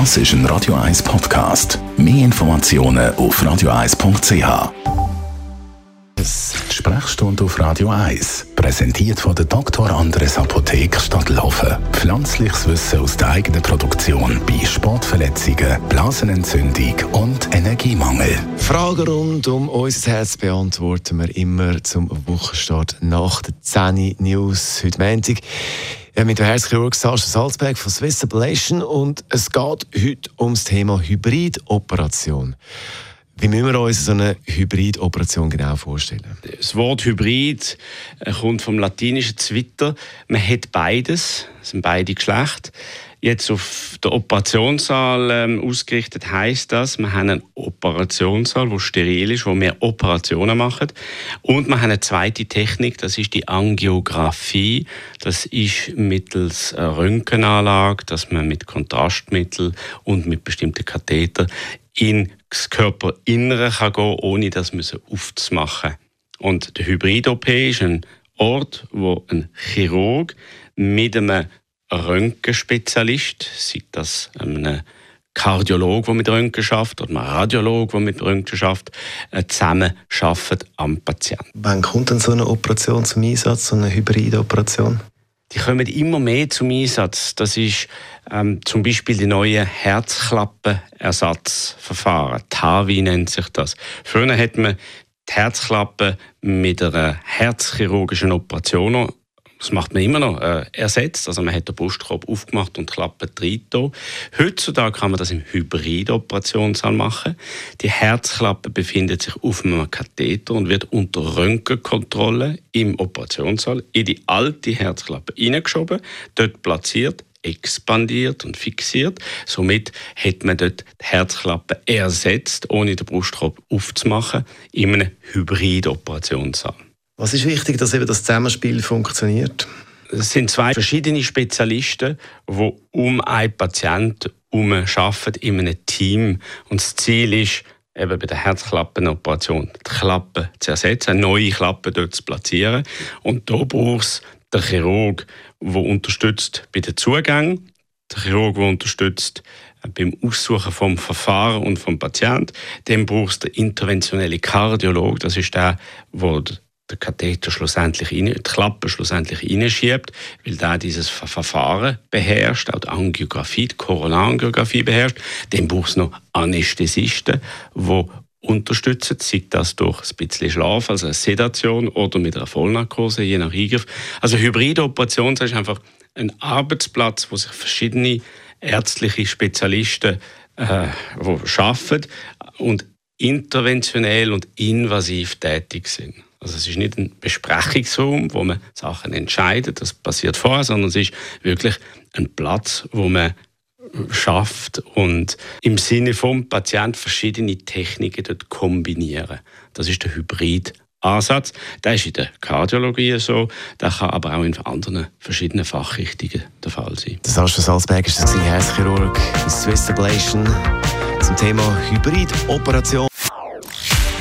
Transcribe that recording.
Das ist ein Radio 1 Podcast. Mehr Informationen auf radio1.ch. Sprechstunde auf Radio 1, präsentiert von der Dr. Andres Apotheke Stadtlaufen. Pflanzliches Wissen aus der eigenen Produktion bei Sportverletzungen, Blasenentzündung und Energiemangel. Fragen rund um unser Herz beantworten wir immer zum Wochenstart nach der 10 News heute Montag. Ja, mit dem Herzchirurg Sascha Salzberg von Swiss Ablation und es geht heute ums Thema Hybridoperation. Wie müssen wir uns so eine Hybridoperation genau vorstellen? Das Wort Hybrid äh, kommt vom latinischen Zwitter. Man hat beides, das sind beide Geschlechter. Jetzt auf der Operationssaal ähm, ausgerichtet heißt das, wir haben einen Operationssaal, wo steril ist, wo wir Operationen machen. Und wir haben eine zweite Technik, das ist die Angiografie. Das ist mittels Röntgenanlage, dass man mit Kontrastmittel und mit bestimmten Katheter ins Körperinnere kann gehen, ohne das aufzumachen. Und der Hybrid-OP ist ein Ort, wo ein Chirurg mit einem Röntgenspezialist, sei das ein Kardiologe, der mit Röntgen schafft, oder ein Radiologe, der mit Röntgen schafft, äh, zusammen am Patienten. Wann kommt denn so eine Operation zum Einsatz, so eine Hybridoperation? Die kommen immer mehr zum Einsatz. Das ist ähm, zum Beispiel die neue Herzklappenersatzverfahren. TAVI nennt sich das. Früher hat man die Herzklappe mit einer herzchirurgischen Operation das macht man immer noch, äh, ersetzt. Also man hat den Brustkorb aufgemacht und Klappe drin. Heutzutage kann man das im Hybrid-Operationssaal machen. Die Herzklappe befindet sich auf einem Katheter und wird unter Röntgenkontrolle im Operationssaal in die alte Herzklappe hineingeschoben, dort platziert, expandiert und fixiert. Somit hat man dort die Herzklappe ersetzt, ohne den Brustkorb aufzumachen, in einem Hybrid-Operationssaal. Was ist wichtig, dass eben das Zusammenspiel funktioniert? Es sind zwei verschiedene Spezialisten, die um einen Patienten herum arbeiten in einem Team. Und das Ziel ist, eben bei der Herzklappenoperation die Klappe zu ersetzen, eine neue Klappe dort zu platzieren. Und da braucht es den Chirurg, der unterstützt bei den Zugängen, der Chirurg, der unterstützt beim Aussuchen vom Verfahren und vom Patienten. Dann braucht es den interventionellen Kardiolog, das ist der, der der Katheter schlussendlich rein, die Klappe schlussendlich reinschiebt, weil der dieses Verfahren beherrscht, auch die Angiografie, die Koronarangiografie beherrscht. Dann braucht es noch Anästhesisten, die unterstützen, sei das durch ein bisschen Schlaf, also eine Sedation oder mit einer Vollnarkose, je nach Eingriff. Also hybride Operation ist einfach ein Arbeitsplatz, wo sich verschiedene ärztliche Spezialisten äh, wo arbeiten und interventionell und invasiv tätig sind. Also es ist nicht ein Besprechungsraum, wo man Sachen entscheidet, das passiert vorher, sondern es ist wirklich ein Platz, wo man schafft und im Sinne vom Patient verschiedene Techniken dort kombinieren. Das ist der Hybrid. Ansatz. Der ist in der Kardiologie so, der kann aber auch in anderen verschiedenen Fachrichtungen der Fall sein. Das Sascha Salzberg ist der Herzchirurg Swiss Ablation zum Thema Hybridoperation.